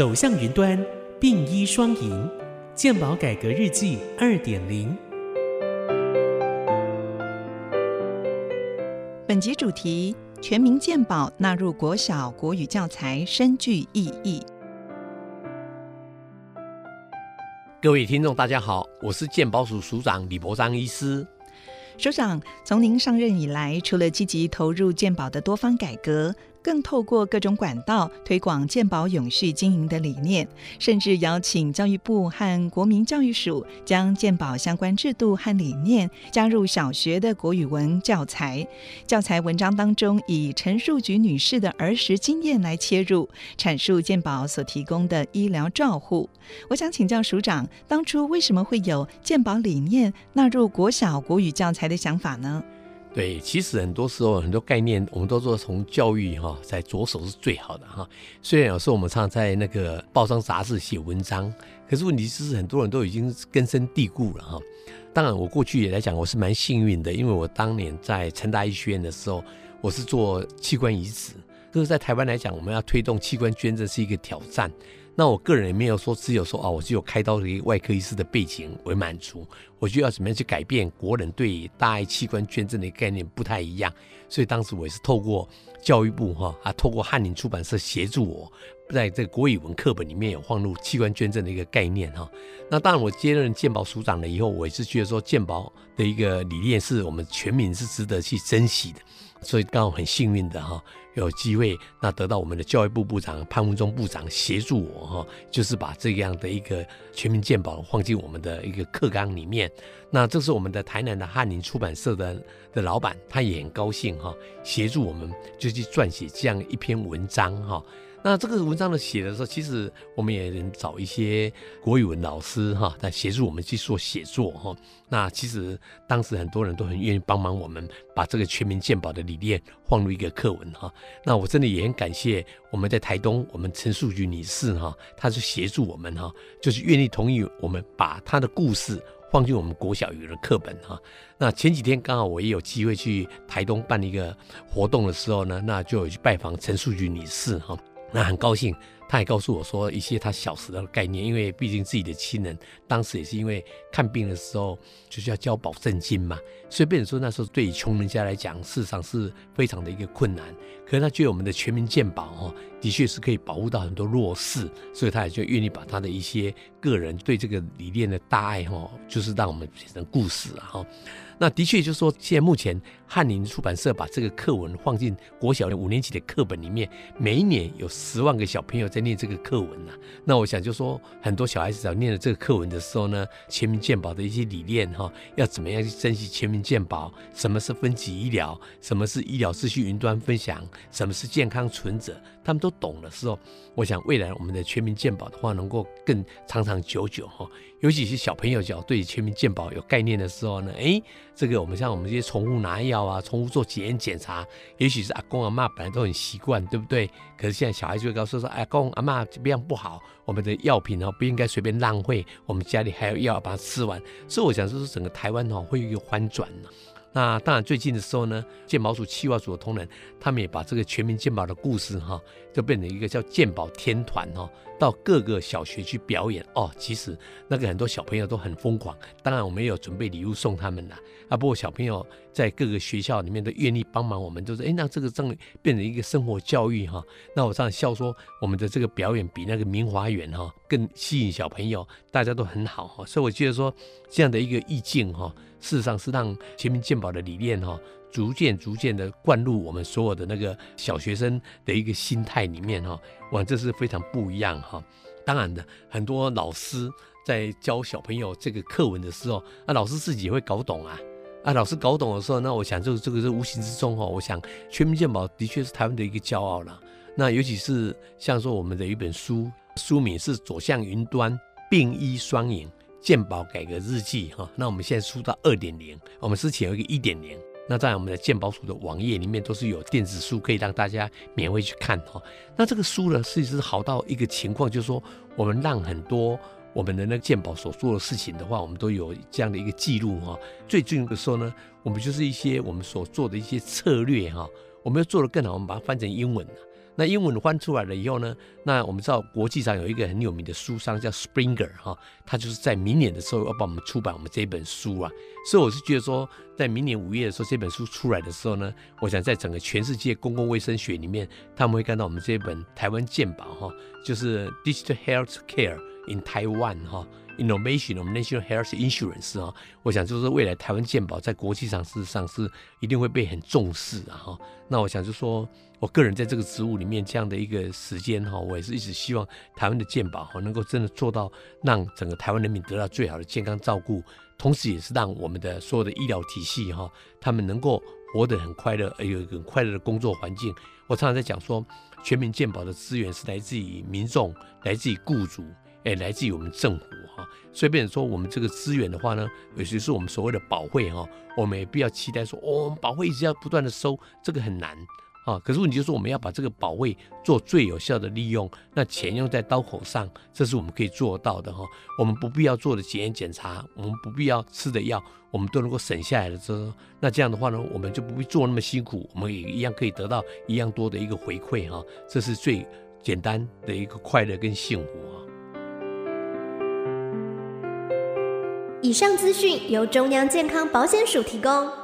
走向云端，并医双赢，健保改革日记二点零。本集主题：全民健保纳入国小国语教材，深具意义。各位听众，大家好，我是健保署署长李博章医师。署长，从您上任以来，除了积极投入健保的多方改革，更透过各种管道推广健保永续经营的理念，甚至邀请教育部和国民教育署将健保相关制度和理念加入小学的国语文教材。教材文章当中，以陈树菊女士的儿时经验来切入，阐述健保所提供的医疗照护。我想请教署长，当初为什么会有健保理念纳入国小国语教材的想法呢？对，其实很多时候很多概念，我们都说从教育哈在着手是最好的哈。虽然有时候我们常常在那个报章杂志写文章，可是问题是很多人都已经根深蒂固了哈。当然，我过去也来讲，我是蛮幸运的，因为我当年在成大医学院的时候，我是做器官移植，就是在台湾来讲，我们要推动器官捐赠是一个挑战。那我个人也没有说只有说啊，我只有开刀的一个外科医师的背景为满足，我就要怎么样去改变国人对大爱器官捐赠的概念不太一样，所以当时我也是透过教育部哈啊，透过翰林出版社协助我，在这个国语文课本里面有放入器官捐赠的一个概念哈。那当然我接任健保署长了以后，我也是觉得说健保的一个理念是我们全民是值得去珍惜的。所以刚好很幸运的哈，有机会那得到我们的教育部部长潘文忠部长协助我哈，就是把这样的一个全民健保放进我们的一个课纲里面。那这是我们的台南的翰林出版社的的老板，他也很高兴哈，协助我们就去撰写这样一篇文章哈。那这个文章的写的时候，其实我们也能找一些国语文老师哈，来协助我们去做写作哈。那其实当时很多人都很愿意帮忙我们，把这个全民健保的理念放入一个课文哈。那我真的也很感谢我们在台东，我们陈树菊女士哈，她是协助我们哈，就是愿意同意我们把她的故事放进我们国小语的课本哈。那前几天刚好我也有机会去台东办一个活动的时候呢，那就有去拜访陈树菊女士哈。那很高兴，他也告诉我说一些他小时的概念，因为毕竟自己的亲人当时也是因为看病的时候就是要交保证金嘛，所以变成说那时候对于穷人家来讲，事实上是非常的一个困难。可是他觉得我们的全民健保哈，的确是可以保护到很多弱势，所以他也就愿意把他的一些个人对这个理念的大爱哈，就是让我们变成故事啊哈。那的确就是说，现在目前翰林出版社把这个课文放进国小的五年级的课本里面，每一年有十万个小朋友在念这个课文呐。那我想就说，很多小孩子在念了这个课文的时候呢，全民健保的一些理念哈，要怎么样去珍惜全民健保？什么是分级医疗？什么是医疗资讯云端分享？什么是健康存折？他们都懂的时候，我想未来我们的全民健保的话，能够更长长久久哈。尤其是小朋友只要对全民健保有概念的时候呢，哎，这个我们像我们这些宠物拿药啊，宠物做检验检查，也许是阿公阿妈本来都很习惯，对不对？可是现在小孩就会告诉说，阿公阿妈这样不好，我们的药品哦不应该随便浪费，我们家里还有药把它吃完。所以我想说，是整个台湾哦会有一个翻转呢。那当然，最近的时候呢，健保署、企划组的同仁，他们也把这个全民健保的故事哈，就变成一个叫健保天团哈，到各个小学去表演哦。其实那个很多小朋友都很疯狂，当然我们也有准备礼物送他们啦。啊。不过小朋友在各个学校里面都愿意帮忙我们，就是哎，那这个正变成一个生活教育哈。那我这样笑说，我们的这个表演比那个明华园哈更吸引小朋友，大家都很好哈。所以我觉得说这样的一个意境哈。事实上是让全民健保的理念哈，逐渐逐渐的灌入我们所有的那个小学生的一个心态里面哈，哇，这是非常不一样哈。当然的，很多老师在教小朋友这个课文的时候，那老师自己也会搞懂啊。啊，老师搞懂的时候，那我想就这个是无形之中哈，我想全民健保的确是台湾的一个骄傲了。那尤其是像说我们的一本书，书名是《走向云端，并医双赢》。鉴宝改革日记哈，那我们现在出到二点零，我们之前有一个一点零，那在我们的鉴宝署的网页里面都是有电子书可以让大家免费去看哈。那这个书呢，事实是好到一个情况，就是说我们让很多我们的那个鉴宝所做的事情的话，我们都有这样的一个记录哈。最近的时候呢，我们就是一些我们所做的一些策略哈，我们要做的更好，我们把它翻成英文那英文翻出来了以后呢，那我们知道国际上有一个很有名的书商叫 Springer 哈，他就是在明年的时候要帮我们出版我们这本书啊。所以我是觉得说，在明年五月的时候这本书出来的时候呢，我想在整个全世界公共卫生学里面，他们会看到我们这本台湾健保哈，就是 Digital Health Care in Taiwan 哈。Innovation 我们 National Health Insurance 啊，我想就是未来台湾健保在国际上事实上是一定会被很重视啊哈。那我想就说，我个人在这个职务里面这样的一个时间哈，我也是一直希望台湾的健保哈能够真的做到让整个台湾人民得到最好的健康照顾，同时也是让我们的所有的医疗体系哈，他们能够活得很快乐，有一个很快乐的工作环境。我常常在讲说，全民健保的资源是来自于民众，来自于雇主。哎，来自于我们政府哈，所以变成说我们这个资源的话呢，有些是我们所谓的保会哈，我们也不要期待说，哦，保会一直要不断的收，这个很难。啊，可是问题就是我们要把这个保卫做最有效的利用，那钱用在刀口上，这是我们可以做到的哈。我们不必要做的检验检查，我们不必要吃的药，我们都能够省下来的这，那这样的话呢，我们就不必做那么辛苦，我们也一样可以得到一样多的一个回馈哈。这是最简单的一个快乐跟幸福以上资讯由中央健康保险署提供。